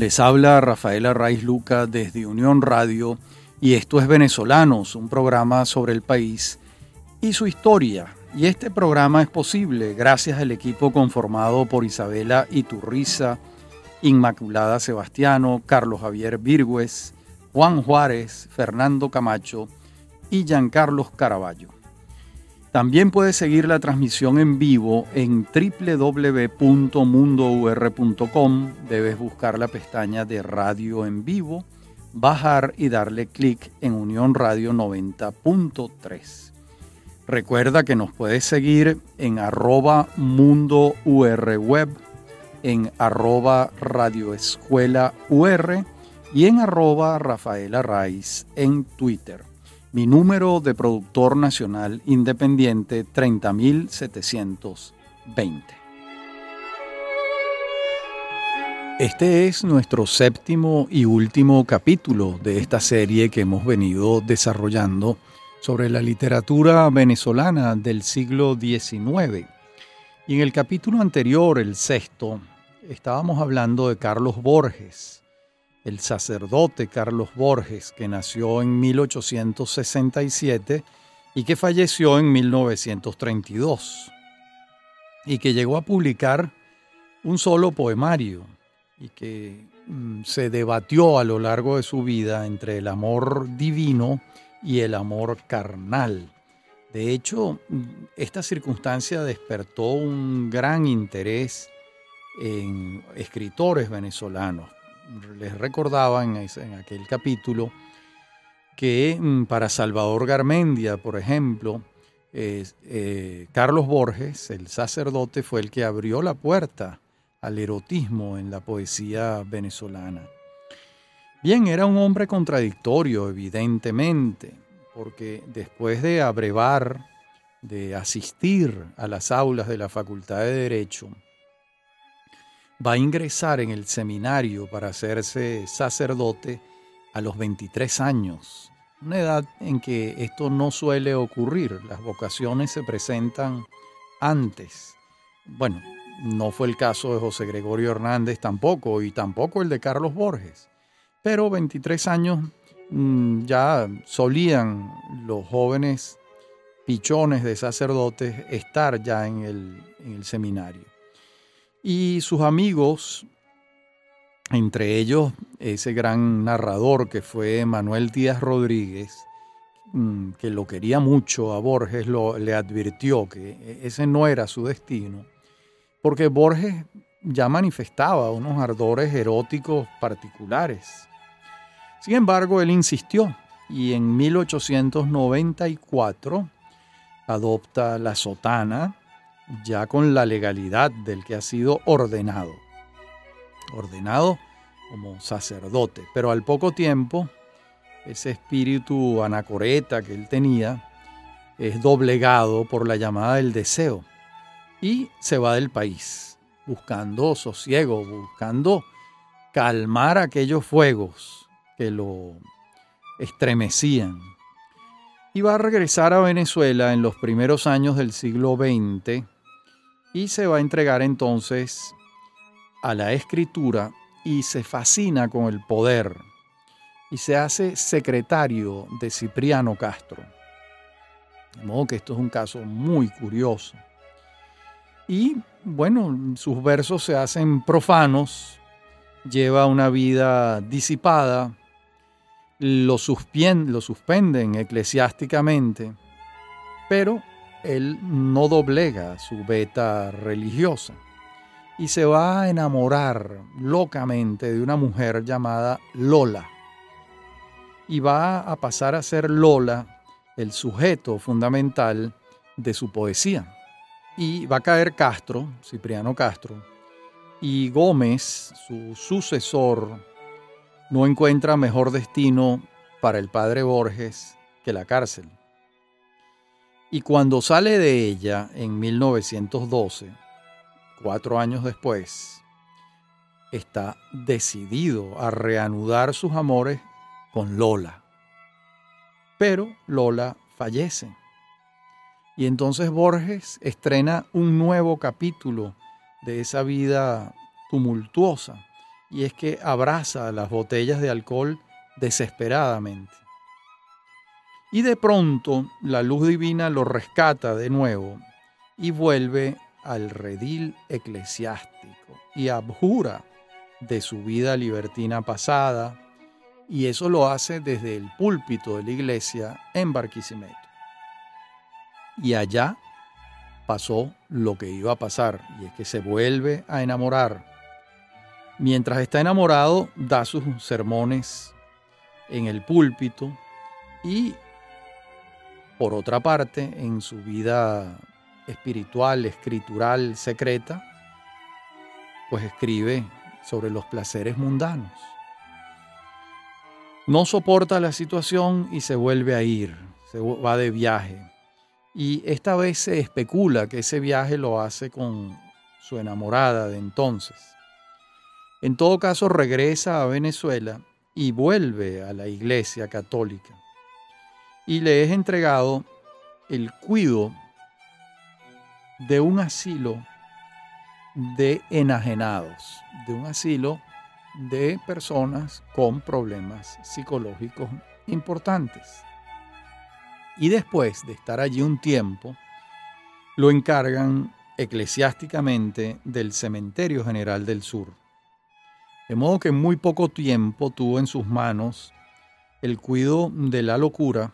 Les habla Rafaela Raiz Luca desde Unión Radio y esto es Venezolanos, un programa sobre el país y su historia. Y este programa es posible gracias al equipo conformado por Isabela Iturriza, Inmaculada Sebastiano, Carlos Javier Virgües, Juan Juárez, Fernando Camacho y Giancarlos Caraballo. También puedes seguir la transmisión en vivo en www.mundour.com. Debes buscar la pestaña de Radio en vivo, bajar y darle clic en Unión Radio 90.3. Recuerda que nos puedes seguir en arroba mundo web, en arroba radioescuela ur y en arroba Rafaela en Twitter. Mi número de productor nacional independiente 30720. Este es nuestro séptimo y último capítulo de esta serie que hemos venido desarrollando sobre la literatura venezolana del siglo XIX. Y en el capítulo anterior, el sexto, estábamos hablando de Carlos Borges el sacerdote Carlos Borges, que nació en 1867 y que falleció en 1932, y que llegó a publicar un solo poemario y que mm, se debatió a lo largo de su vida entre el amor divino y el amor carnal. De hecho, mm, esta circunstancia despertó un gran interés en escritores venezolanos les recordaba en, aquel capítulo que mm, para Salvador Garmendia, por ejemplo, eh, Carlos Borges, el sacerdote, fue el que abrió la puerta al erotismo en la poesía venezolana. Bien, era un hombre contradictorio, evidentemente, porque después de abrevar, de asistir a las aulas de la Facultad de Derecho, va a ingresar en el seminario para hacerse sacerdote a los 23 años, una edad en que esto no suele ocurrir, las vocaciones se presentan antes. Bueno, no fue el caso de José Gregorio Hernández tampoco, y tampoco el de Carlos Borges, pero 23 años mm, ya solían los jóvenes pichones de sacerdotes estar ya en el, en el seminario. Y sus amigos, entre ellos ese gran narrador que fue Manuel Díaz Rodríguez, mm, que lo quería mucho a Borges, lo, le advirtió que ese no era su destino, porque Borges ya manifestaba unos ardores eróticos particulares. Sin embargo, él insistió y en 1894 adopta la sotana, ya con la legalidad del que ha sido ordenado. Ordenado como sacerdote, pero al poco tiempo ese espíritu anacoreta que él tenía es doblegado por la llamada del deseo y se va del país, buscando sosiego, buscando calmar aquellos fuegos que lo estremecían. Y va a regresar a Venezuela en los primeros años del siglo XX y se va a entregar entonces a la escritura y se fascina con el poder y se hace secretario de Cipriano Castro. De modo que esto es un caso muy curioso. Y bueno, sus versos se hacen profanos, lleva una vida disipada, lo, lo suspenden eclesiásticamente, pero él no doblega su beta religiosa y se va a enamorar locamente de una mujer llamada Lola. Y va a pasar a ser Lola el sujeto fundamental de su poesía. Y va a caer Castro, Cipriano Castro, y Gómez, su sucesor, no encuentra mejor destino para el padre Borges que la cárcel. Y cuando sale de ella en 1912, cuatro años después, está decidido a reanudar sus amores con Lola. Pero Lola fallece. Y entonces Borges estrena un nuevo capítulo de esa vida tumultuosa y es que abraza las botellas de alcohol desesperadamente. Y de pronto la luz divina lo rescata de nuevo y vuelve al redil eclesiástico y abjura de su vida libertina pasada, y eso lo hace desde el púlpito de la iglesia en Barquisimeto. Y allá pasó lo que iba a pasar, y es que se vuelve a enamorar. Mientras está enamorado, da sus sermones en el púlpito y, por otra parte, en su vida espiritual, escritural, secreta, pues escribe sobre los placeres mundanos. No soporta la situación y se vuelve a ir, se va de viaje y esta vez se especula que ese viaje lo hace con su enamorada de entonces. En todo caso, regresa a Venezuela y vuelve a la Iglesia Católica. Y le es entregado el cuido de un asilo de enajenados, de un asilo de personas con problemas psicológicos importantes y después de estar allí un tiempo, lo encargan eclesiásticamente del Cementerio General del Sur. De modo que en muy poco tiempo tuvo en sus manos el cuido de la locura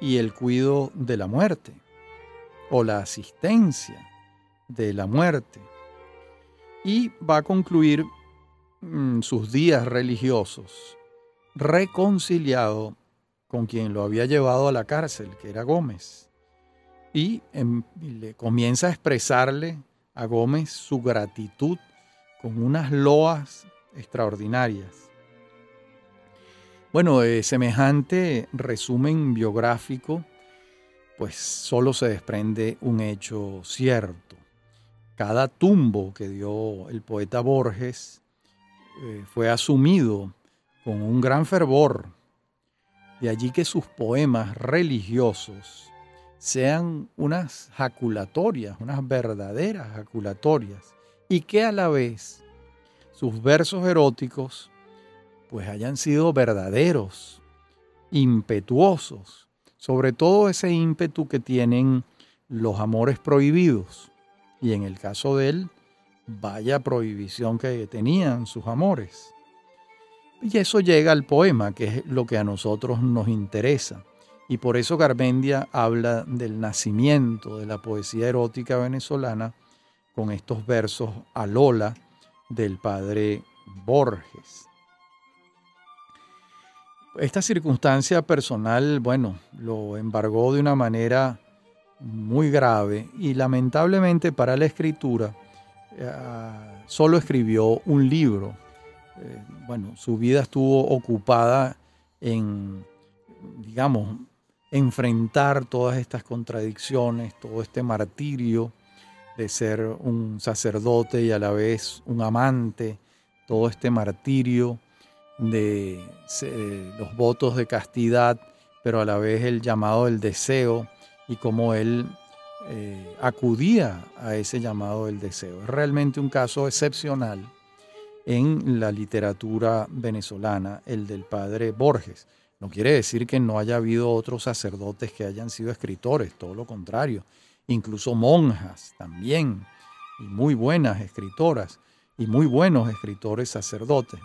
y el cuido de la muerte, o la asistencia de la muerte. Y va a concluir mm, sus días religiosos reconciliado con quien lo había llevado a la cárcel, que era Gómez. Y, em, le comienza a expresarle a Gómez su gratitud con unas loas extraordinarias. Bueno, semejante resumen biográfico, pues solo se desprende un hecho cierto. Cada tumbo que dio el poeta Borges eh, fue asumido con un gran fervor de allí que sus poemas religiosos sean unas jaculatorias, unas verdaderas jaculatorias, y que a la vez sus versos eróticos pues hayan sido verdaderos, impetuosos, sobre todo ese ímpetu que tienen los amores prohibidos. Y en el caso de él, vaya prohibición que tenían sus amores. Y eso llega al poema, que es lo que a nosotros nos interesa. Y por eso Garmendia habla del nacimiento de la poesía erótica venezolana con estos versos a Lola del padre Borges. Esta circunstancia personal, bueno, lo embargó de una manera muy grave y lamentablemente para la escritura eh, solo escribió un libro. Eh, bueno, su vida estuvo ocupada en, digamos, enfrentar todas estas contradicciones, todo este martirio de ser un sacerdote y a la vez un amante, todo este martirio de los votos de castidad, pero a la vez el llamado del deseo y cómo él eh, acudía a ese llamado del deseo. Es realmente un caso excepcional en la literatura venezolana, el del padre Borges. No quiere decir que no haya habido otros sacerdotes que hayan sido escritores, todo lo contrario. Incluso monjas también, y muy buenas escritoras, y muy buenos escritores sacerdotes.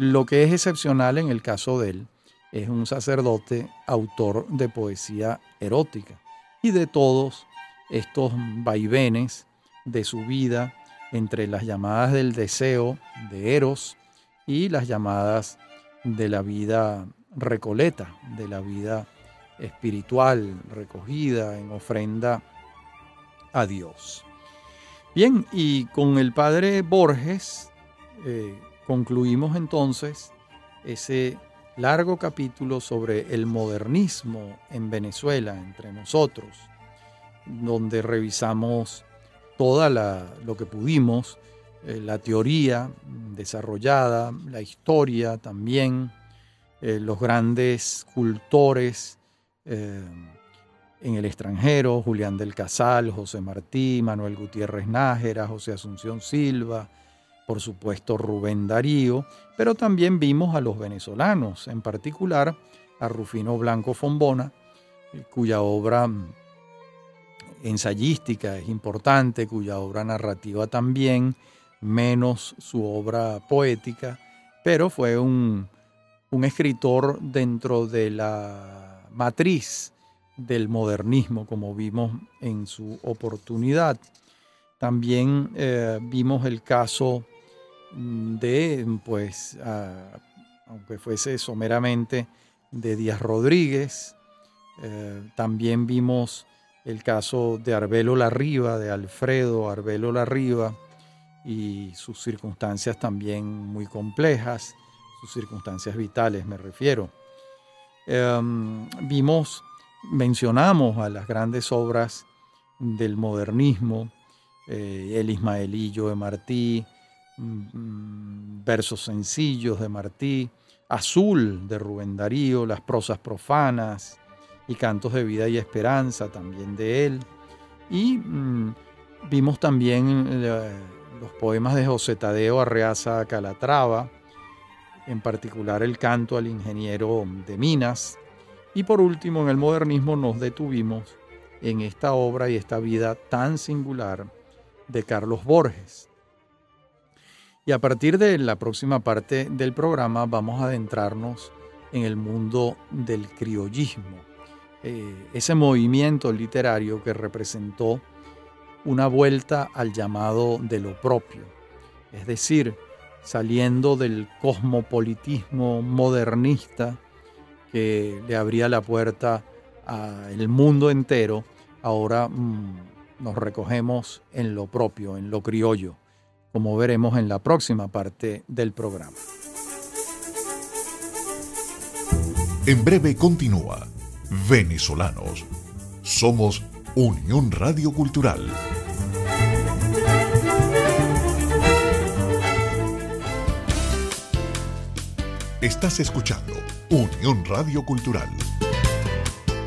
Lo que es excepcional en el caso de él es un sacerdote autor de poesía erótica y de todos estos vaivenes de su vida entre las llamadas del deseo de Eros y las llamadas de la vida recoleta, de la vida espiritual recogida en ofrenda a Dios. Bien, y con el padre Borges eh, concluimos entonces ese largo capítulo sobre el modernismo en Venezuela entre nosotros, donde revisamos toda lo que pudimos, eh, la teoría desarrollada, la historia también, eh, los grandes cultores eh, en el extranjero, Julián del Casal, José Martí, Manuel Gutiérrez Nájera, José Asunción Silva, por supuesto Rubén Darío, pero también vimos a los venezolanos, en particular a Rufino Blanco Fombona, cuya obra ensayística es importante, cuya obra narrativa también, menos su obra poética, pero fue un, escritor dentro de la matriz del modernismo, como vimos en su oportunidad. También eh, vimos el caso de, pues, aunque fuese someramente, de Díaz Rodríguez. Eh, también vimos el caso de Arbelo Larriba, de Alfredo Arbelo Larriba, y sus circunstancias también muy complejas, sus circunstancias vitales me refiero. Em, vimos, mencionamos a las grandes obras del modernismo, eh, el Ismaelillo de Martí, mm, versos sencillos de Martí, Azul de Rubén Darío, las prosas profanas y cantos de vida y esperanza también de él. Y mm, vimos también eh, los poemas de José Tadeo Arreaza Calatrava, en particular el canto al ingeniero de Minas. Y por último, en el modernismo nos detuvimos en esta obra y esta vida tan singular de Carlos Borges. Y a partir de la próxima parte del programa vamos a adentrarnos en el mundo del criollismo, eh, ese movimiento literario que representó una vuelta al llamado de lo propio, es decir, saliendo del cosmopolitismo modernista que le abría la puerta al mundo entero, ahora mm, nos recogemos en lo propio, en lo criollo, como veremos en la próxima parte del programa. En breve continúa, venezolanos, somos Unión Radio Cultural. Estás escuchando Unión Radio Cultural.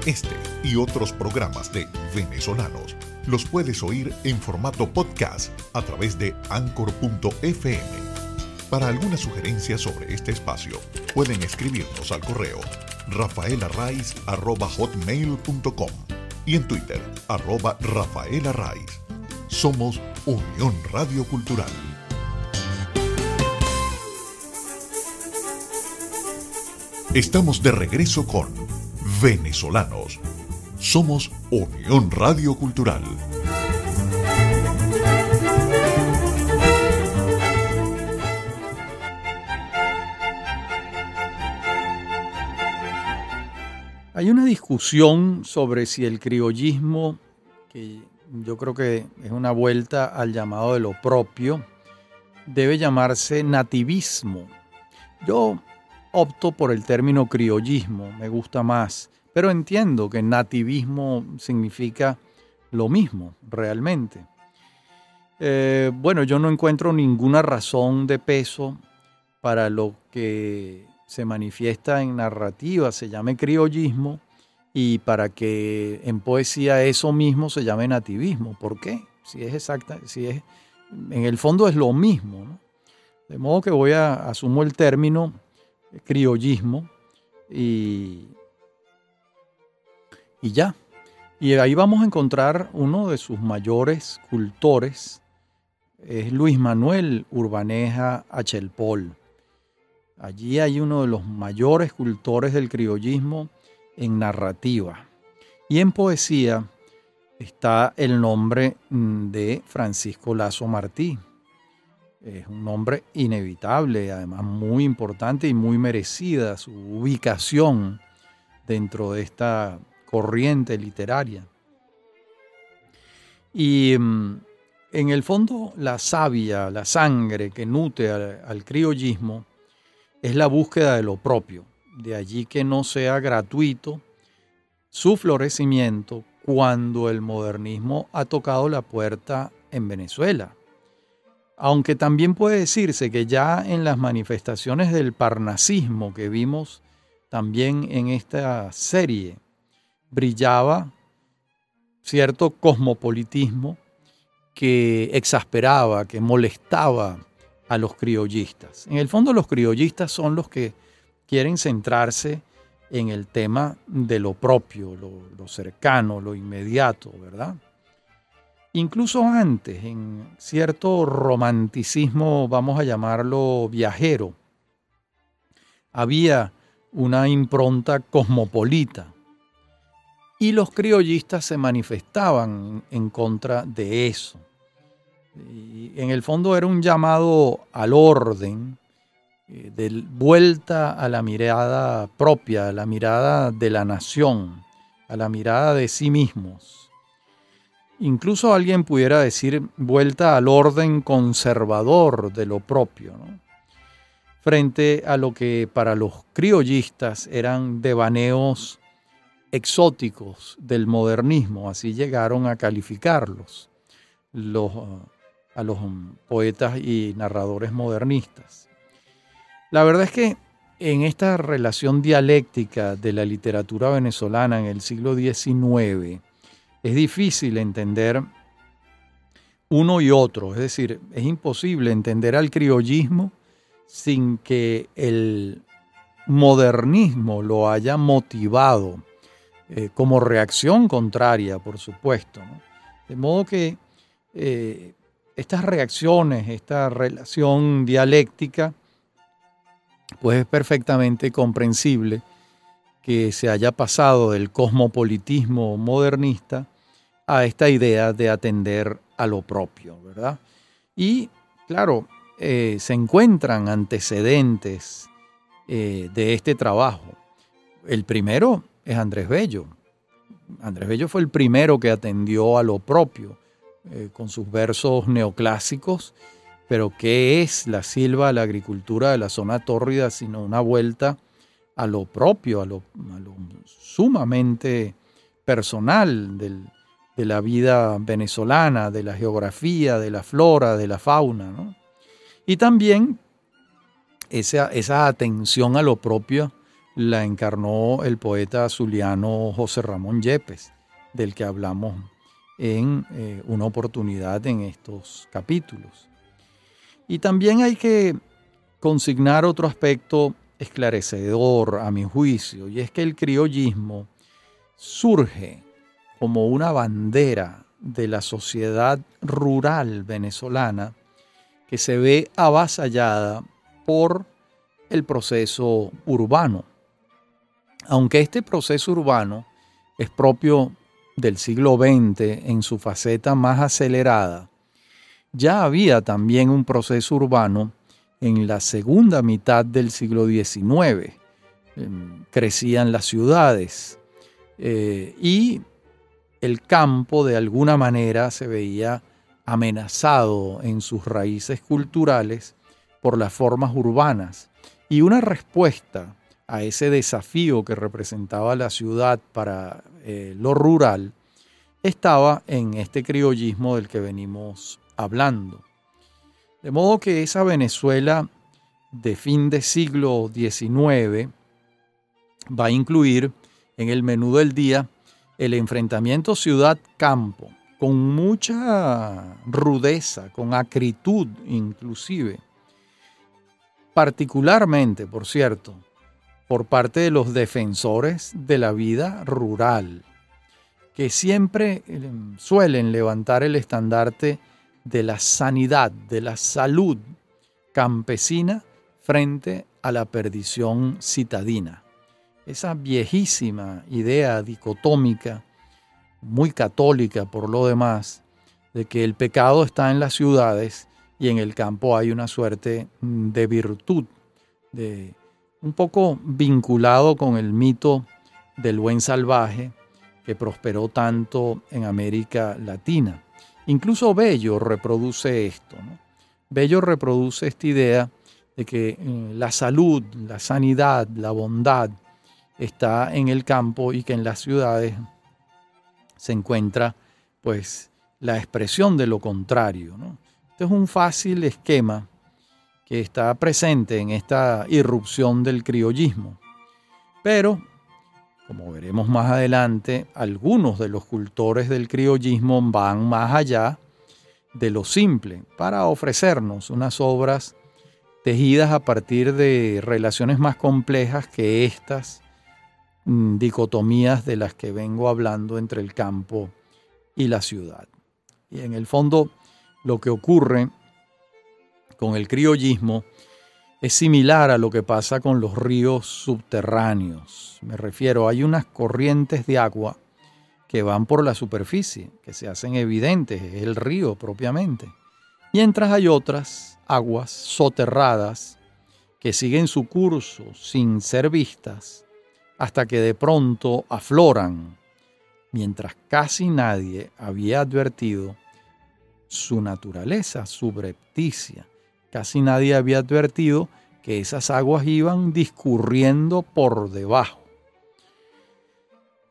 Este y otros programas de venezolanos los puedes oír en formato podcast a través de anchor.fm. Para alguna sugerencia sobre este espacio, pueden escribirnos al correo rafaelarraiz.com y en Twitter, arroba Rafael Arraiz. Somos Unión Radio Cultural. Estamos de regreso con Venezolanos. Somos Unión Radio Cultural. Hay una discusión sobre si el criollismo, que yo creo que es una vuelta al llamado de lo propio, debe llamarse nativismo. Yo opto por el término criollismo, me gusta más, pero entiendo que nativismo significa lo mismo realmente. Eh, bueno, yo no encuentro ninguna razón de peso para lo que se manifiesta en narrativa se llame criollismo y para que en poesía eso mismo se llame nativismo. ¿Por qué? Si es exacta, si es, en el fondo es lo mismo. De modo que voy a asumo el término criollismo y, y ya. Y ahí vamos a encontrar uno de sus mayores cultores, es Luis Manuel Urbaneja Achelpol. Allí hay uno de los mayores cultores del criollismo en narrativa. Y en poesía está el nombre mm, de Francisco Lazo Martí. Es un nombre inevitable, además muy importante y muy merecida su ubicación dentro de esta corriente literaria. Y mm, en el fondo la savia, la sangre que nutre al criollismo, es la búsqueda de lo propio. De allí que no sea gratuito su florecimiento cuando el modernismo ha tocado la puerta en Venezuela. Aunque también puede decirse que ya en las manifestaciones del parnasismo que vimos también en esta serie, brillaba cierto cosmopolitismo que exasperaba, que molestaba a los criollistas. En el fondo los criollistas son los que quieren centrarse en el tema de lo propio, lo, cercano, lo inmediato, ¿verdad? Incluso antes, en cierto romanticismo, vamos a llamarlo viajero, había una impronta cosmopolita y los criollistas se manifestaban en contra de eso. En el fondo era un llamado al orden, eh, de vuelta a la mirada propia, a la mirada de la nación, a la mirada de sí mismos. Incluso alguien pudiera decir vuelta al orden conservador de lo propio, frente a lo que para los criollistas eran devaneos exóticos del modernismo, así llegaron a calificarlos los, a los poetas y narradores modernistas. La verdad es que en esta relación dialéctica de la literatura venezolana en el siglo XIX es difícil entender uno y otro, es decir, es imposible entender al criollismo sin que el modernismo lo haya motivado eh, como reacción contraria, por supuesto. De modo que eh, estas reacciones, esta relación dialéctica, pues es perfectamente comprensible que se haya pasado del cosmopolitismo modernista a esta idea de atender a lo propio, ¿verdad? Y claro, eh, se encuentran antecedentes de este trabajo. El primero es Andrés Bello. Andrés Bello fue el primero que atendió a lo propio eh, con sus versos neoclásicos, pero ¿qué es la silva, la agricultura de la zona tórrida, sino una vuelta a lo propio, a lo, sumamente personal de la vida venezolana, de la geografía, de la flora, de la fauna? Y también esa, esa atención a lo propio la encarnó el poeta zuliano José Ramón Yepes, del que hablamos en eh, una oportunidad en estos capítulos. Y también hay que consignar otro aspecto esclarecedor a mi juicio, y es que el criollismo surge como una bandera de la sociedad rural venezolana que se ve avasallada por el proceso urbano aunque este proceso urbano es propio del siglo XX en su faceta más acelerada, ya había también un proceso urbano en la segunda mitad del siglo XIX. Em, crecían las ciudades eh, y el campo de alguna manera se veía amenazado en sus raíces culturales por las formas urbanas. Y una respuesta a ese desafío que representaba la ciudad para eh, lo rural, estaba en este criollismo del que venimos hablando. De modo que esa Venezuela de fin de siglo XIX va a incluir en el menú del día el enfrentamiento ciudad-campo, con mucha rudeza, con acritud inclusive. Particularmente, por cierto, por parte de los defensores de la vida rural, que siempre eh, suelen levantar el estandarte de la sanidad, de la salud campesina frente a la perdición citadina. Esa viejísima idea dicotómica, muy católica por lo demás, de que el pecado está en las ciudades y en el campo hay una suerte de virtud, de un poco vinculado con el mito del buen salvaje que prosperó tanto en América Latina. Incluso Bello reproduce esto. Bello reproduce esta idea de que eh, la salud, la sanidad, la bondad está en el campo y que en las ciudades se encuentra pues la expresión de lo contrario. ¿no? Este es un fácil esquema que está presente en esta irrupción del criollismo. Pero, como veremos más adelante, algunos de los cultores del criollismo van más allá de lo simple para ofrecernos unas obras tejidas a partir de relaciones más complejas que estas mm, dicotomías de las que vengo hablando entre el campo y la ciudad. Y en el fondo lo que ocurre con el criollismo es similar a lo que pasa con los ríos subterráneos. Me refiero, hay unas corrientes de agua que van por la superficie, que se hacen evidentes, es el río propiamente. Mientras hay otras aguas soterradas que siguen su curso sin ser vistas hasta que de pronto afloran, mientras casi nadie había advertido su naturaleza subrepticia. Casi nadie había advertido que esas aguas iban discurriendo por debajo.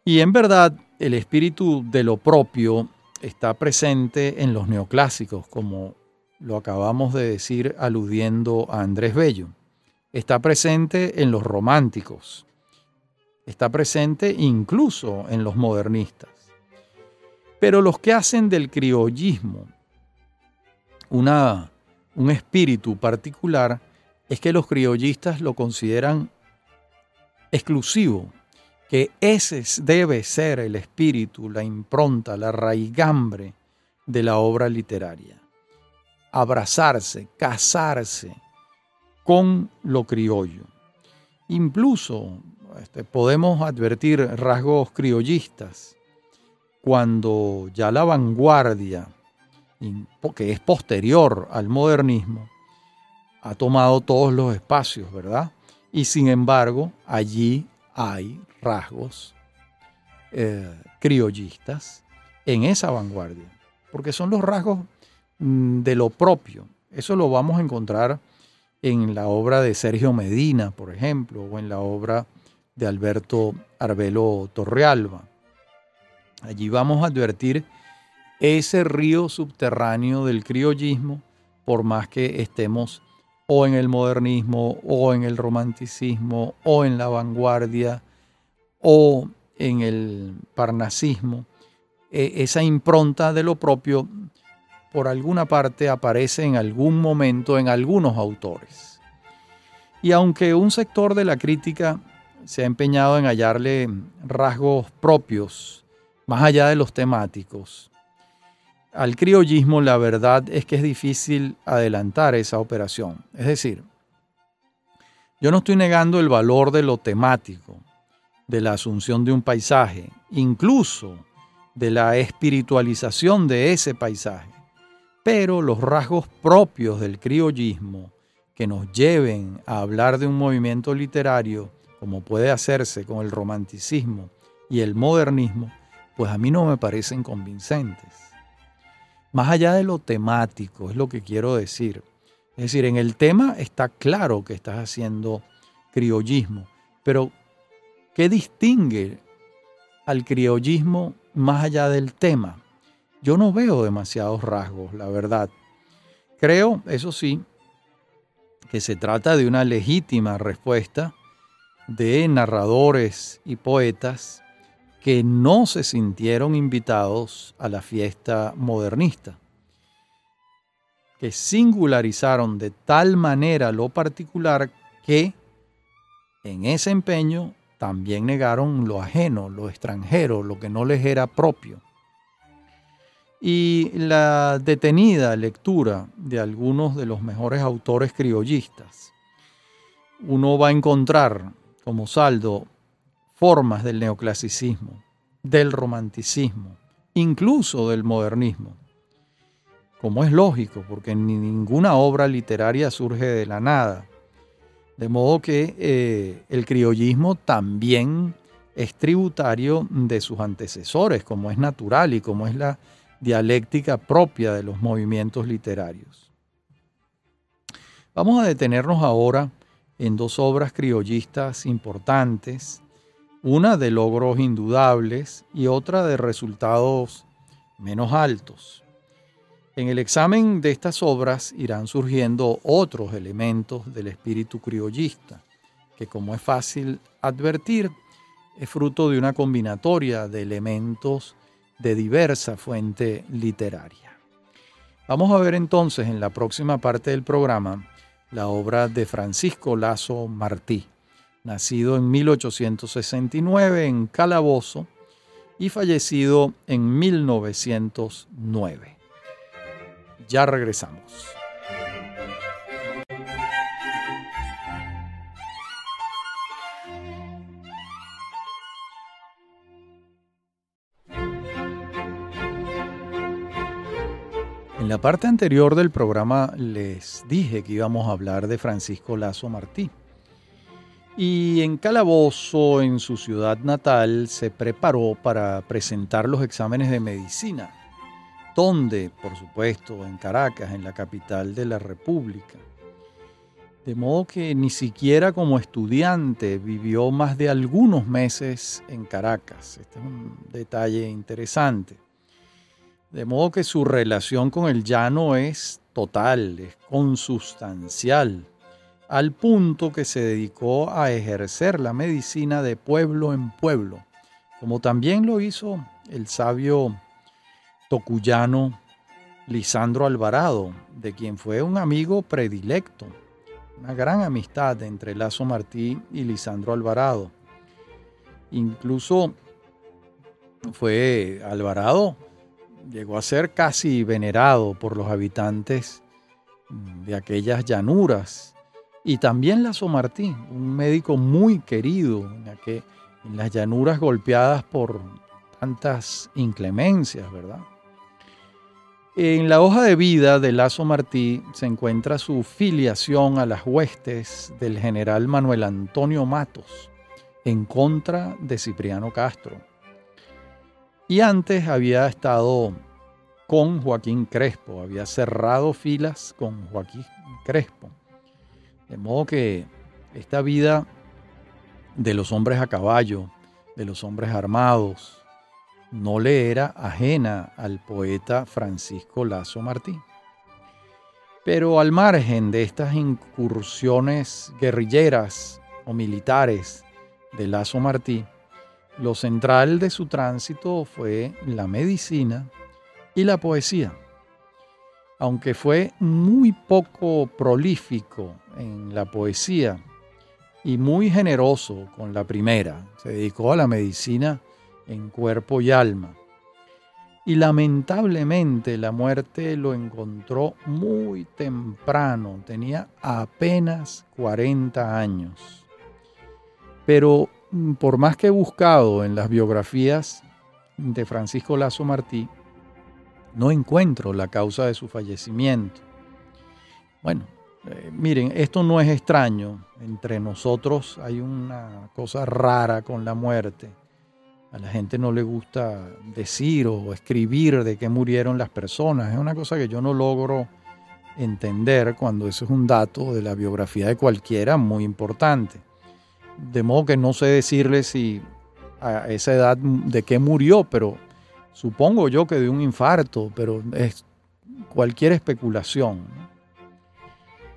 Y en verdad, el espíritu de lo propio está presente en los neoclásicos, como lo acabamos de decir aludiendo a Andrés Bello. Está presente en los románticos. Está presente incluso en los modernistas. Pero los que hacen del criollismo una, un espíritu particular es que los criollistas lo consideran exclusivo, que ese debe ser el espíritu, la impronta, la raigambre de la obra literaria abrazarse, casarse con lo criollo. Incluso este, podemos advertir rasgos criollistas cuando ya la vanguardia, que es posterior al modernismo, ha tomado todos los espacios, ¿verdad? Y sin embargo, allí hay rasgos eh, criollistas en esa vanguardia, porque son los rasgos Mm, de lo propio. Eso lo vamos a encontrar en la obra de Sergio Medina, por ejemplo, o en la obra de Alberto Arbelo Torrealba. Allí vamos a advertir ese río subterráneo del criollismo, por más que estemos o en el modernismo, o en el romanticismo, o en la vanguardia, o en el parnasismo, e, esa impronta de lo propio por alguna parte aparece en algún momento en algunos autores. Y aunque un sector de la crítica se ha empeñado en hallarle rasgos propios, más allá de los temáticos, al criollismo la verdad es que es difícil adelantar esa operación. Es decir, yo no estoy negando el valor de lo temático, de la asunción de un paisaje, incluso de la espiritualización de ese paisaje. Pero los rasgos propios del criollismo que nos lleven a hablar de un movimiento literario, como puede hacerse con el romanticismo y el modernismo, pues a mí no me parecen convincentes. Más allá de lo temático, es lo que quiero decir. Es decir, en el tema está claro que estás haciendo criollismo, pero ¿qué distingue al criollismo más allá del tema? yo no veo demasiados rasgos, la verdad. Creo, eso sí, que se trata de una legítima respuesta de narradores y poetas que no se sintieron invitados a la fiesta modernista, que singularizaron de tal manera lo particular que en ese empeño también negaron lo ajeno, lo extranjero, lo que no les era propio y la detenida lectura de algunos de los mejores autores criollistas. Uno va a encontrar como saldo formas del neoclasicismo, del romanticismo, incluso del modernismo, como es lógico, porque ninguna obra literaria surge de la nada. De modo que eh, el criollismo también es tributario de sus antecesores, como es natural y como es la dialéctica propia de los movimientos literarios. Vamos a detenernos ahora en dos obras criollistas importantes, una de logros indudables y otra de resultados menos altos. En el examen de estas obras irán surgiendo otros elementos del espíritu criollista, que como es fácil advertir, es fruto de una combinatoria de elementos de diversa fuente literaria. Vamos a ver entonces en la próxima parte del programa la obra de Francisco Lazo Martí, nacido en 1869 en Calabozo y fallecido en 1909. Ya regresamos. En la parte anterior del programa les dije que íbamos a hablar de Francisco Lazo Martí. Y en Calabozo, en su ciudad natal, se preparó para presentar los exámenes de medicina, donde, por supuesto, en Caracas, en la capital de la República. De modo que ni siquiera como estudiante vivió más de algunos meses en Caracas. Este es un detalle interesante. De modo que su relación con el llano es total, es consustancial, al punto que se dedicó a ejercer la medicina de pueblo en pueblo, como también lo hizo el sabio tocuyano Lisandro Alvarado, de quien fue un amigo predilecto, una gran amistad entre Lazo Martí y Lisandro Alvarado. Incluso fue Alvarado llegó a ser casi venerado por los habitantes de aquellas llanuras. Y también Lazo Martí, un médico muy querido en, en las llanuras golpeadas por tantas inclemencias, ¿verdad? En la hoja de vida de Lazo Martí se encuentra su filiación a las huestes del general Manuel Antonio Matos en contra de Cipriano Castro y antes había estado con Joaquín Crespo, había cerrado filas con Joaquín Crespo. De modo que esta vida de los hombres a caballo, de los hombres armados, no le era ajena al poeta Francisco Lazo Martí. Pero al margen de estas incursiones guerrilleras o militares de Lazo Martí, lo central de su tránsito fue la medicina y la poesía. Aunque fue muy poco prolífico en la poesía y muy generoso con la primera, se dedicó a la medicina en cuerpo y alma. Y lamentablemente la muerte lo encontró muy temprano, tenía apenas 40 años. Pero Mm, por más que he buscado en las biografías de Francisco Lazo Martí, no encuentro la causa de su fallecimiento. Bueno, eh, miren, esto no es extraño. Entre nosotros hay una cosa rara con la muerte. A la gente no le gusta decir o escribir de qué murieron las personas. Es una cosa que yo no logro entender cuando eso es un dato de la biografía de cualquiera muy importante. De modo que no sé decirle si a esa edad de qué murió, pero supongo yo que de un infarto, pero es cualquier especulación.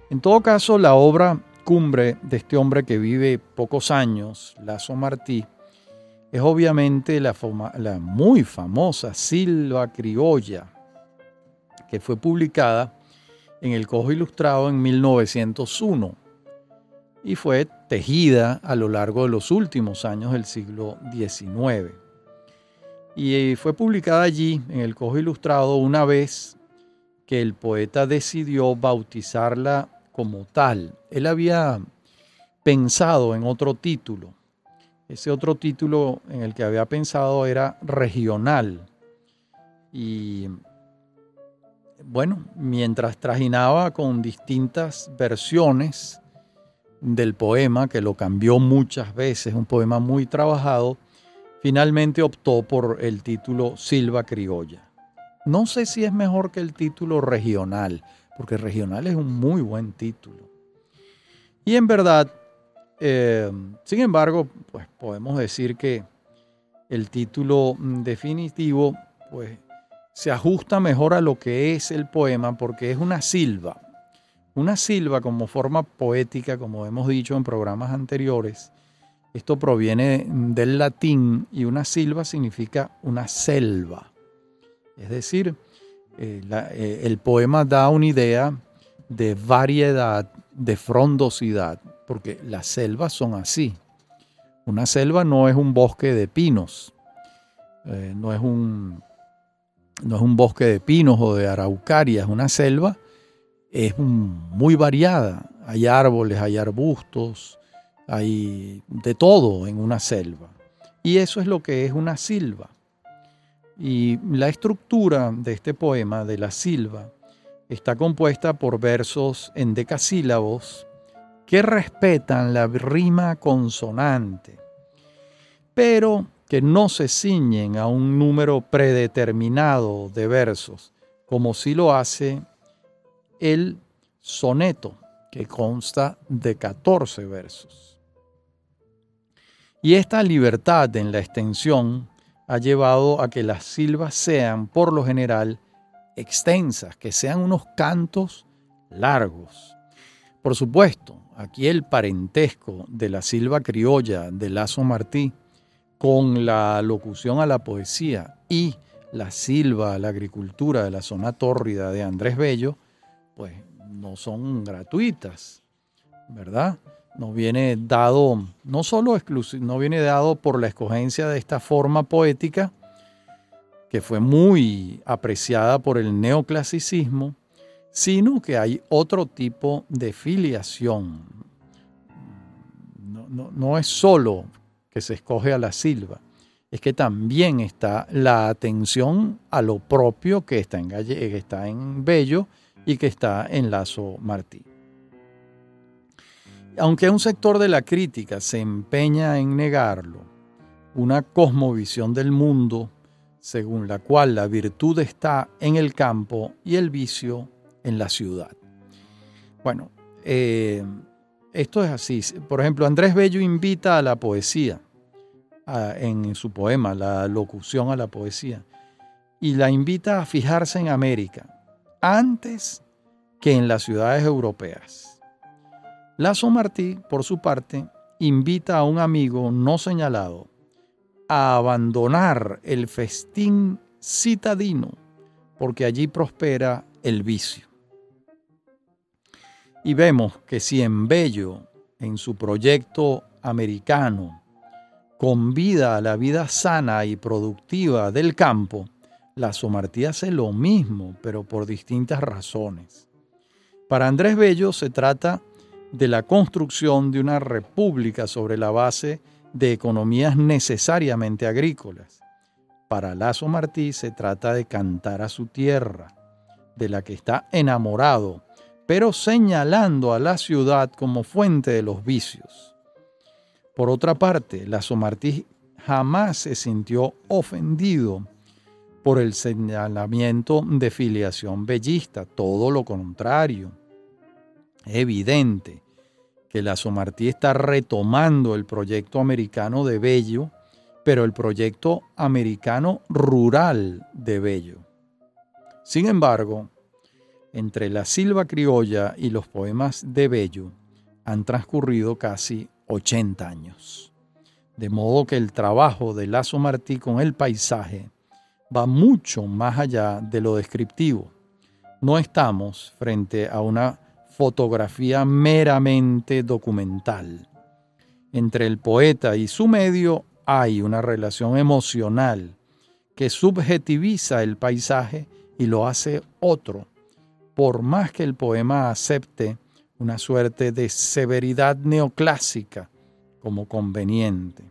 En todo caso, la obra cumbre de este hombre que vive pocos años, Lazo Martí, es obviamente la, muy famosa Silva Criolla, que fue publicada en el Cojo Ilustrado en 1901 y fue tejida a lo largo de los últimos años del siglo XIX. Y fue publicada allí en el Cojo Ilustrado una vez que el poeta decidió bautizarla como tal. Él había pensado en otro título. Ese otro título en el que había pensado era regional. Y bueno, mientras trajinaba con distintas versiones, del poema, que lo cambió muchas veces, un poema muy trabajado, finalmente optó por el título Silva Criolla. No sé si es mejor que el título regional, porque regional es un muy buen título. Y en verdad, eh, sin embargo, pues podemos decir que el título definitivo pues, se ajusta mejor a lo que es el poema porque es una silva. Una silva como forma poética, como hemos dicho en programas anteriores, esto proviene del latín y una silva significa una selva. Es decir, eh, eh, el poema da una idea de variedad de frondosidad, porque las selvas son así. Una selva no es un bosque de pinos, eh, no, es un, no es un bosque de pinos o de araucarias, una selva es muy variada. Hay árboles, hay arbustos, hay de todo en una selva. Y eso es lo que es una silva. Y la estructura de este poema, de la silva, está compuesta por versos en decasílabos que respetan la rima consonante, pero que no se ciñen a un número predeterminado de versos, como si lo hace el soneto, que consta de 14 versos. Y esta libertad en la extensión ha llevado a que las silvas sean, por lo general, extensas, que sean unos cantos largos. Por supuesto, aquí el parentesco de la silva criolla de Lazo Martí con la locución a la poesía y la silva a la agricultura de la zona tórrida de Andrés Bello, pues no son gratuitas, ¿verdad? Viene dado, no solo no viene dado por la escogencia de esta forma poética, que fue muy apreciada por el neoclasicismo, sino que hay otro tipo de filiación. No, no es solo que se escoge a la silva, es que también está la atención a lo propio que está en, que está en Bello y que está en Lazo Martí. Aunque un sector de la crítica se empeña en negarlo, una cosmovisión del mundo según la cual la virtud está en el campo y el vicio en la ciudad. Bueno, eh, esto es así. Por ejemplo, Andrés Bello invita a la poesía en su poema, la locución a la poesía, y la invita a fijarse en América antes que en las ciudades europeas. Lazo Martí, por su parte, invita a un amigo no señalado a abandonar el festín citadino, porque allí prospera el vicio. Y vemos que si en Bello, en su proyecto americano, convida a la vida sana y productiva del campo, Lazo Martí hace lo mismo, pero por distintas razones. Para Andrés Bello se trata de la construcción de una república sobre la base de economías necesariamente agrícolas. Para Lazo Martí se trata de cantar a su tierra, de la que está enamorado, pero señalando a la ciudad como fuente de los vicios. Por otra parte, Lazo Martí jamás se sintió ofendido por el señalamiento de filiación bellista, todo lo contrario. Evidente que la está retomando el proyecto americano de Bello, pero el proyecto americano rural de Bello. Sin embargo, entre la silva criolla y los poemas de Bello han transcurrido casi 80 años. De modo que el trabajo de Lazo Martí con el paisaje va mucho más allá de lo descriptivo. No estamos frente a una fotografía meramente documental. Entre el poeta y su medio hay una relación emocional que subjetiviza el paisaje y lo hace otro, por más que el poema acepte una suerte de severidad neoclásica como conveniente.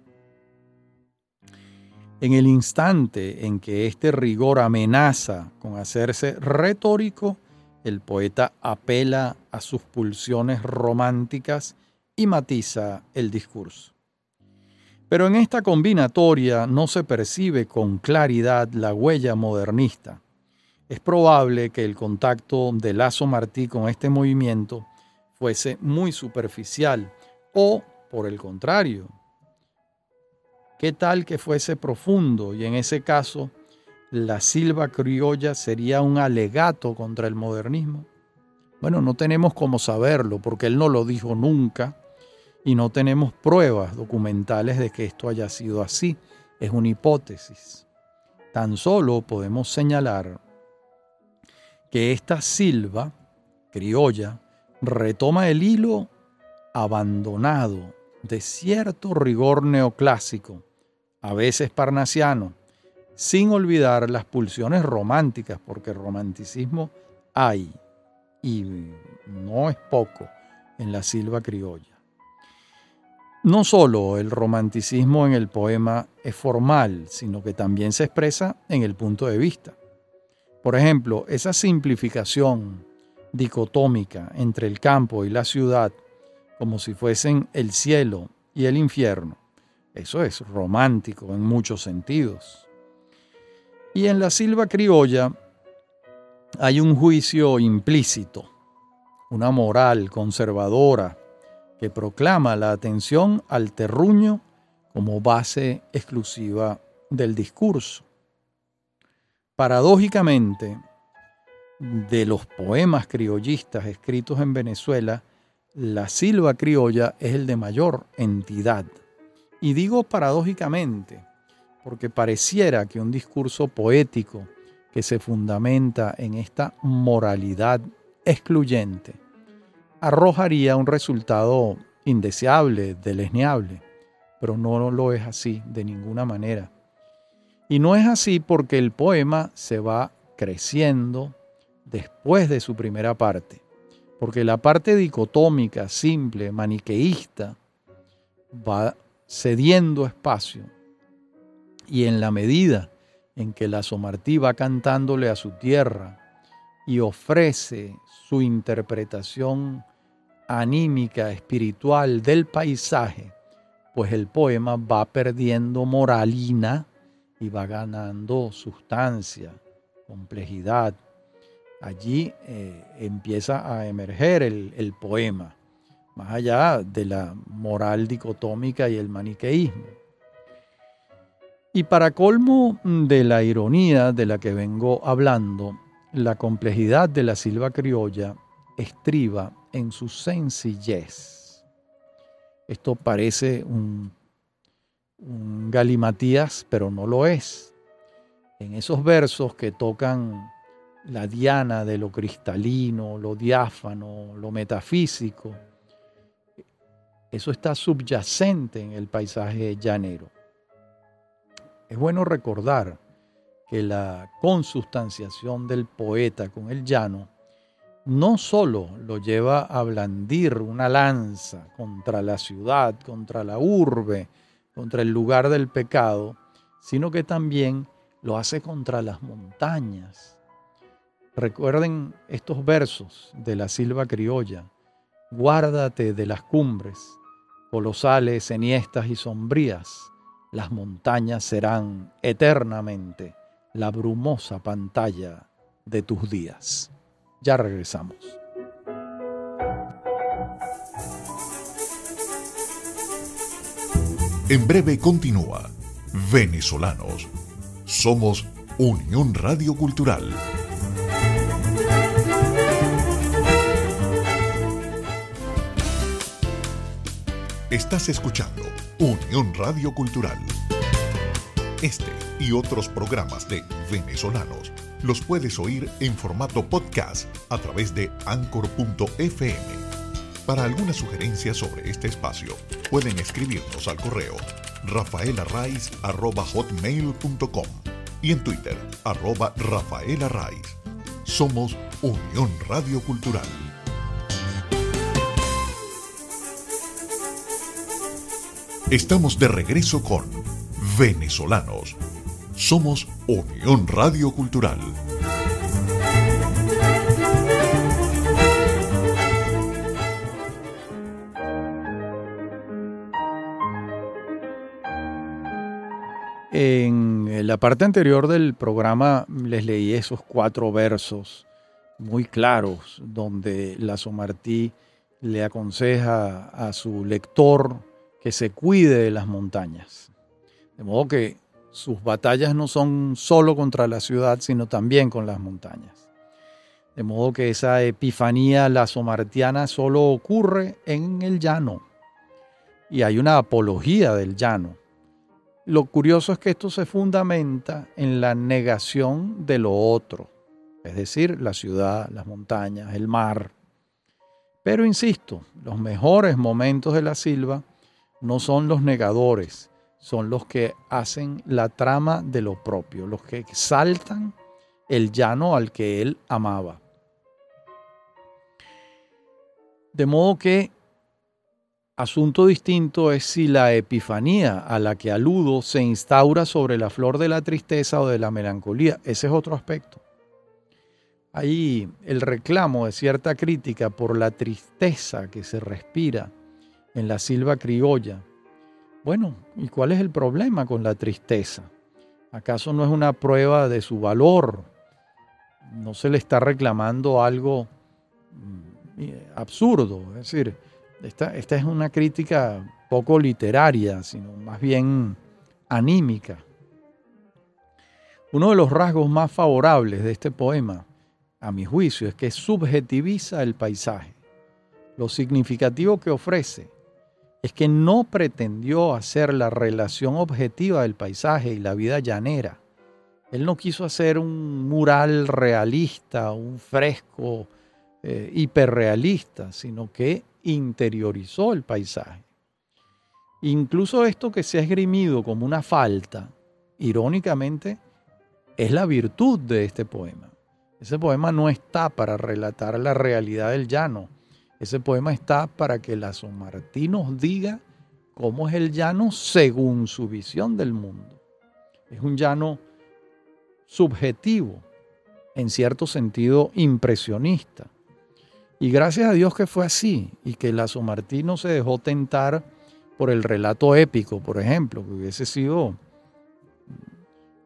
En el instante en que este rigor amenaza con hacerse retórico, el poeta apela a sus pulsiones románticas y matiza el discurso. Pero en esta combinatoria no se percibe con claridad la huella modernista. Es probable que el contacto de Lazo Martí con este movimiento fuese muy superficial o, por el contrario, qué tal que fuese profundo y en ese caso la silva criolla sería un alegato contra el modernismo? Bueno, no tenemos cómo saberlo porque él no lo dijo nunca y no tenemos pruebas documentales de que esto haya sido así. Es una hipótesis. Tan solo podemos señalar que esta silva criolla retoma el hilo abandonado de cierto rigor neoclásico, a veces parnasiano, sin olvidar las pulsiones románticas, porque romanticismo hay y no es poco en la silva criolla. No solo el romanticismo en el poema es formal, sino que también se expresa en el punto de vista. Por ejemplo, esa simplificación dicotómica entre el campo y la ciudad, como si fuesen el cielo y el infierno, eso es romántico en muchos sentidos. Y en la silva criolla hay un juicio implícito, una moral conservadora que proclama la atención al terruño como base exclusiva del discurso. Paradójicamente, de los poemas criollistas escritos en Venezuela, la silva criolla es el de mayor entidad. Y digo paradójicamente, porque pareciera que un discurso poético que se fundamenta en esta moralidad excluyente arrojaría un resultado indeseable, deleznable, pero no lo es así de ninguna manera. Y no es así porque el poema se va creciendo después de su primera parte, porque la parte dicotómica, simple, maniqueísta, va cediendo espacio y en la medida en que la Somartí va cantándole a su tierra y ofrece su interpretación anímica, espiritual del paisaje, pues el poema va perdiendo moralina y va ganando sustancia, complejidad. Allí eh, empieza a emerger el, el poema, más allá de la moral dicotómica y el maniqueísmo. Y para colmo de la ironía de la que vengo hablando, la complejidad de la silva criolla estriba en su sencillez. Esto parece un, un galimatías, pero no lo es. En esos versos que tocan la diana de lo cristalino, lo diáfano, lo metafísico, eso está subyacente en el paisaje llanero. Es bueno recordar que la consustanciación del poeta con el llano no solo lo lleva a blandir una lanza contra la ciudad, contra la urbe, contra el lugar del pecado, sino que también lo hace contra las montañas. Recuerden estos versos de la silva criolla. Guárdate de las cumbres, colosales, enhiestas y sombrías. Las montañas serán eternamente la brumosa pantalla de tus días. Ya regresamos. En breve continúa Venezolanos. Somos Unión Radio Cultural. Estás escuchando Unión Radio Cultural. Este y otros programas de Venezolanos los puedes oír en formato podcast a través de anchor.fm. Para alguna sugerencia sobre este espacio, pueden escribirnos al correo rafaelarraiz.com y en Twitter, arroba rafaelarraiz. Somos Unión Radio Cultural. Estamos de regreso con Venezolanos somos Unión Radio Cultural. En la parte anterior del programa les leí esos cuatro versos muy claros donde la Somartí le aconseja a su lector que se cuide de las montañas. De modo que sus batallas no son solo contra la ciudad, sino también con las montañas. De modo que esa epifanía lasomartiana solo ocurre en el llano. Y hay una apología del llano. Lo curioso es que esto se fundamenta en la negación de lo otro, es decir, la ciudad, las montañas, el mar. Pero insisto, los mejores momentos de la Silva no son los negadores, son los que hacen la trama de lo propio, los que exaltan el llano al que él amaba. De modo que asunto distinto es si la epifanía a la que aludo se instaura sobre la flor de la tristeza o de la melancolía. Ese es otro aspecto. Ahí el reclamo de cierta crítica por la tristeza que se respira en la silva criolla. Bueno, ¿y cuál es el problema con la tristeza? ¿Acaso no es una prueba de su valor? ¿No se le está reclamando algo mm, eh, absurdo? Es decir, esta, esta es una crítica poco literaria, sino más bien anímica. Uno de los rasgos más favorables de este poema a mi juicio, es que subjetiviza el paisaje. Lo significativo que ofrece es que no pretendió hacer la relación objetiva del paisaje y la vida llanera. Él no quiso hacer un mural realista, un fresco eh, hiperrealista, sino que interiorizó el paisaje. Incluso esto que se ha esgrimido como una falta, irónicamente, es la virtud de este poema. Ese poema no está para relatar la realidad del llano. Ese poema está para que la Martín nos diga cómo es el llano según su visión del mundo. Es un llano subjetivo, en cierto sentido impresionista. Y gracias a Dios que fue así y que la Martín no se dejó tentar por el relato épico, por ejemplo, que hubiese sido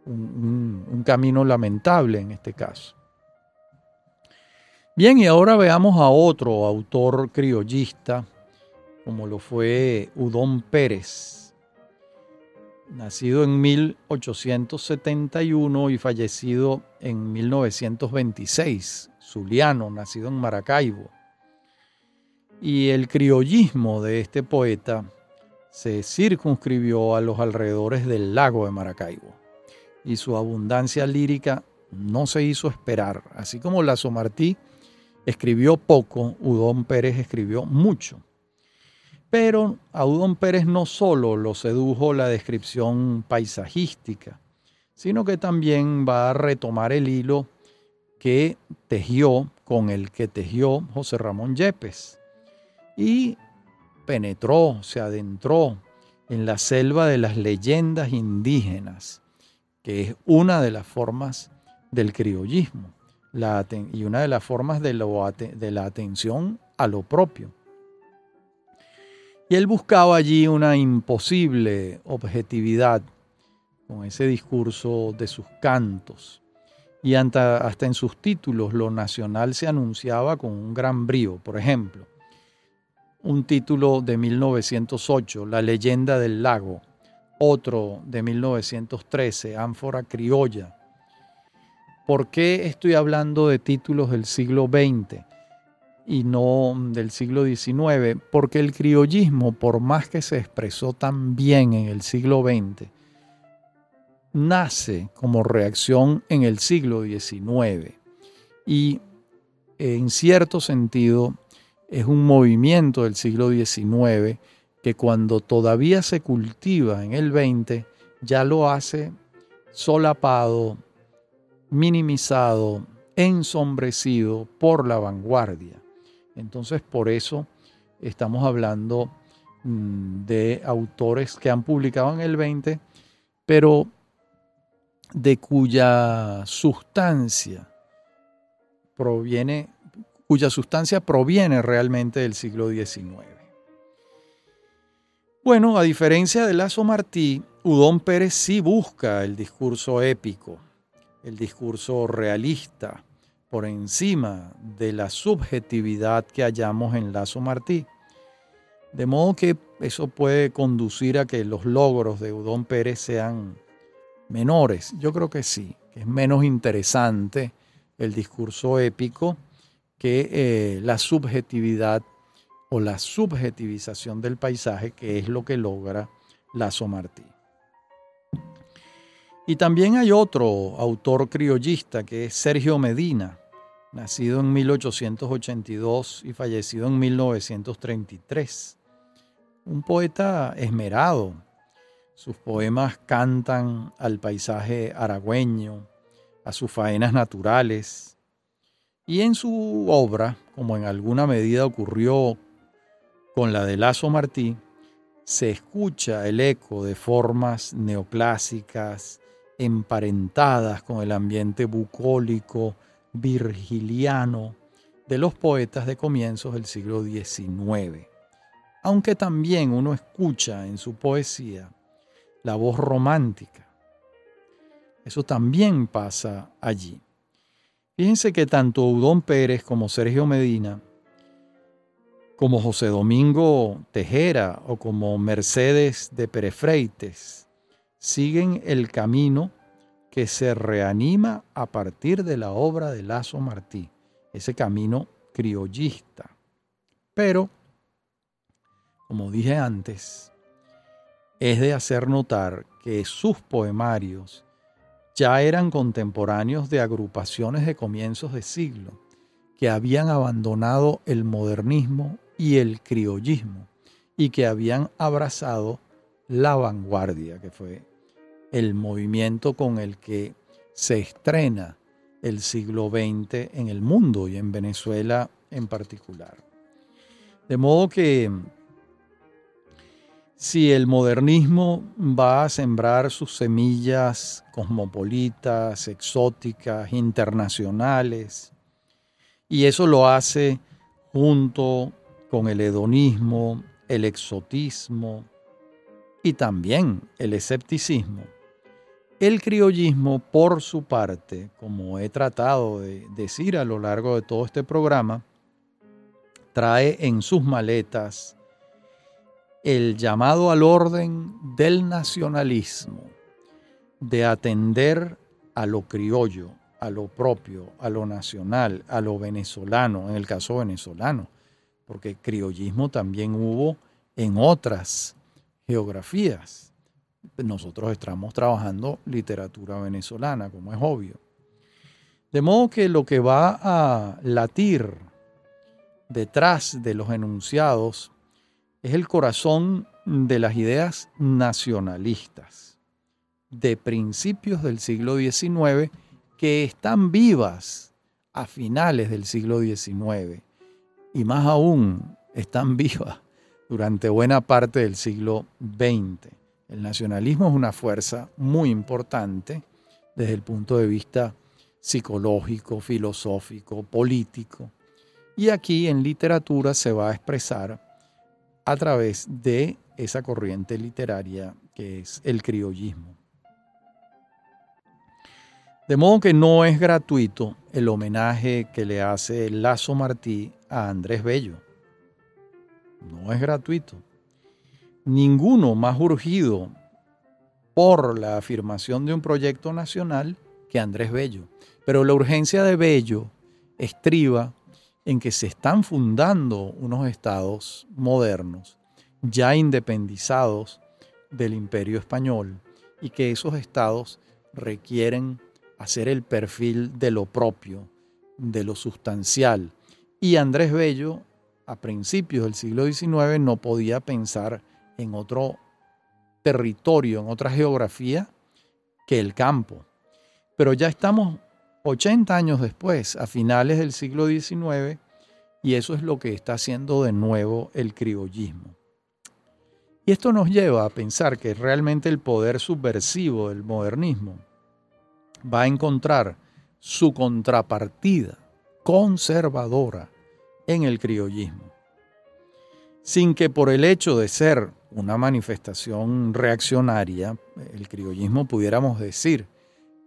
un camino lamentable en este caso. Bien, y ahora veamos a otro autor criollista, como lo fue Udón Pérez, nacido en 1871 y fallecido en 1926, zuliano, nacido en Maracaibo. Y el criollismo de este poeta se circunscribió a los alrededores del lago de Maracaibo, y su abundancia lírica no se hizo esperar, así como Lazo Martí escribió poco, Udón Pérez escribió mucho. Pero a Udón Pérez no solo lo sedujo la descripción paisajística, sino que también va a retomar el hilo que tejió con el que tejió José Ramón Yepes y penetró, se adentró en la selva de las leyendas indígenas, que es una de las formas del criollismo y una de las formas de, la atención a lo propio. Y él buscaba allí una imposible objetividad con ese discurso de sus cantos. Y hasta, hasta, en sus títulos lo nacional se anunciaba con un gran brío. Por ejemplo, un título de 1908, La leyenda del lago. Otro de 1913, Ánfora criolla. ¿Por qué estoy hablando de títulos del siglo XX y no del siglo XIX? Porque el criollismo, por más que se expresó tan bien en el siglo XX, nace como reacción en el siglo XIX y en cierto sentido es un movimiento del siglo XIX que cuando todavía se cultiva en el XX ya lo hace solapado, minimizado, ensombrecido por la vanguardia. Entonces, por eso estamos hablando mm, de autores que han publicado en el 20, pero de cuya sustancia proviene, cuya sustancia proviene realmente del siglo XIX. Bueno, a diferencia de Lazo Martí, Udón Pérez sí busca el discurso épico, el discurso realista por encima de la subjetividad que hallamos en Lazo Martí. De modo que eso puede conducir a que los logros de Udón Pérez sean menores. Yo creo que sí, que es menos interesante el discurso épico que eh, la subjetividad o la subjetivización del paisaje, que es lo que logra Lazo Martí. Y también hay otro autor criollista que es Sergio Medina, nacido en 1882 y fallecido en 1933. Un poeta esmerado. Sus poemas cantan al paisaje aragüeño, a sus faenas naturales, y en su obra, como en alguna medida ocurrió con la de Lazo Martí, se escucha el eco de formas neoclásicas emparentadas con el ambiente bucólico, virgiliano de los poetas de comienzos del siglo XIX. Aunque también uno escucha en su poesía la voz romántica. Eso también pasa allí. Fíjense que tanto Udón Pérez como Sergio Medina, como José Domingo Tejera o como Mercedes de Perefreites, siguen el camino que se reanima a partir de la obra de Lazo Martí, ese camino criollista. Pero, como dije antes, es de hacer notar que sus poemarios ya eran contemporáneos de agrupaciones de comienzos de siglo que habían abandonado el modernismo y el criollismo y que habían abrazado la vanguardia, que fue el movimiento con el que se estrena el siglo XX en el mundo y en Venezuela en particular. De modo que si el modernismo va a sembrar sus semillas cosmopolitas, exóticas, internacionales, y eso lo hace junto con el hedonismo, el exotismo y también el escepticismo, el criollismo, por su parte, como he tratado de decir a lo largo de todo este programa, trae en sus maletas el llamado al orden del nacionalismo, de atender a lo criollo, a lo propio, a lo nacional, a lo venezolano, en el caso venezolano, porque criollismo también hubo en otras geografías nosotros estamos trabajando literatura venezolana, como es obvio. De modo que lo que va a latir detrás de los enunciados es el corazón de las ideas nacionalistas de principios del siglo XIX que están vivas a finales del siglo XIX y más aún están vivas durante buena parte del siglo XX. El nacionalismo es una fuerza muy importante desde el punto de vista psicológico, filosófico, político. Y aquí en literatura se va a expresar a través de esa corriente literaria que es el criollismo. De modo que no es gratuito el homenaje que le hace Lazo Martí a Andrés Bello. No es gratuito ninguno más urgido por la afirmación de un proyecto nacional que Andrés Bello. Pero la urgencia de Bello estriba en que se están fundando unos estados modernos, ya independizados del imperio español, y que esos estados requieren hacer el perfil de lo propio, de lo sustancial. Y Andrés Bello, a principios del siglo XIX, no podía pensar en otro territorio, en otra geografía que el campo. Pero ya estamos 80 años después, a finales del siglo XIX, y eso es lo que está haciendo de nuevo el criollismo. Y esto nos lleva a pensar que realmente el poder subversivo del modernismo va a encontrar su contrapartida conservadora en el criollismo, sin que por el hecho de ser una manifestación reaccionaria, el criollismo pudiéramos decir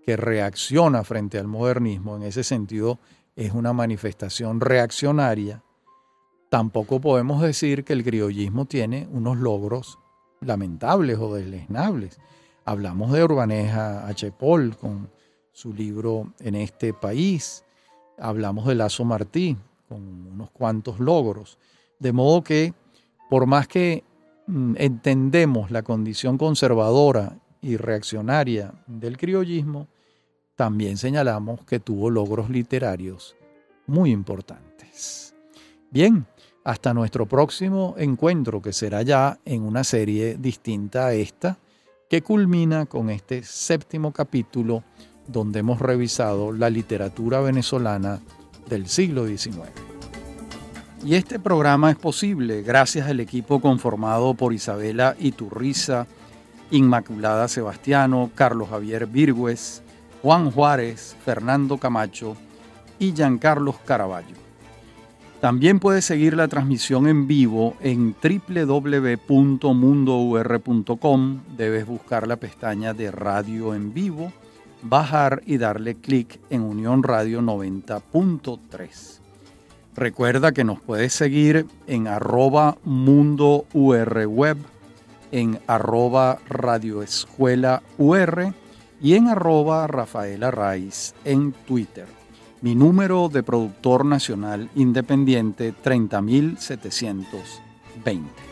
que reacciona frente al modernismo, en ese sentido es una manifestación reaccionaria, tampoco podemos decir que el criollismo tiene unos logros lamentables o deslesnables. Hablamos de Urbaneja. Paul con su libro En este país, hablamos de Lazo Martí con unos cuantos logros, de modo que por más que Mm, entendemos la condición conservadora y reaccionaria del criollismo, también señalamos que tuvo logros literarios muy importantes. Bien, hasta nuestro próximo encuentro, que será ya en una serie distinta a esta, que culmina con este séptimo capítulo donde hemos revisado la literatura venezolana del siglo XIX. Y este programa es posible gracias al equipo conformado por Isabela Iturriza, Inmaculada Sebastiano, Carlos Javier Virgües, Juan Juárez, Fernando Camacho y Giancarlos Caraballo. También puedes seguir la transmisión en vivo en www.mundour.com. Debes buscar la pestaña de radio en vivo, bajar y darle clic en Unión Radio 90.3. Recuerda que nos puedes seguir en arroba mundo web, en arroba radioescuela ur y en arroba Rafaela Raiz en Twitter. Mi número de productor nacional independiente 30720.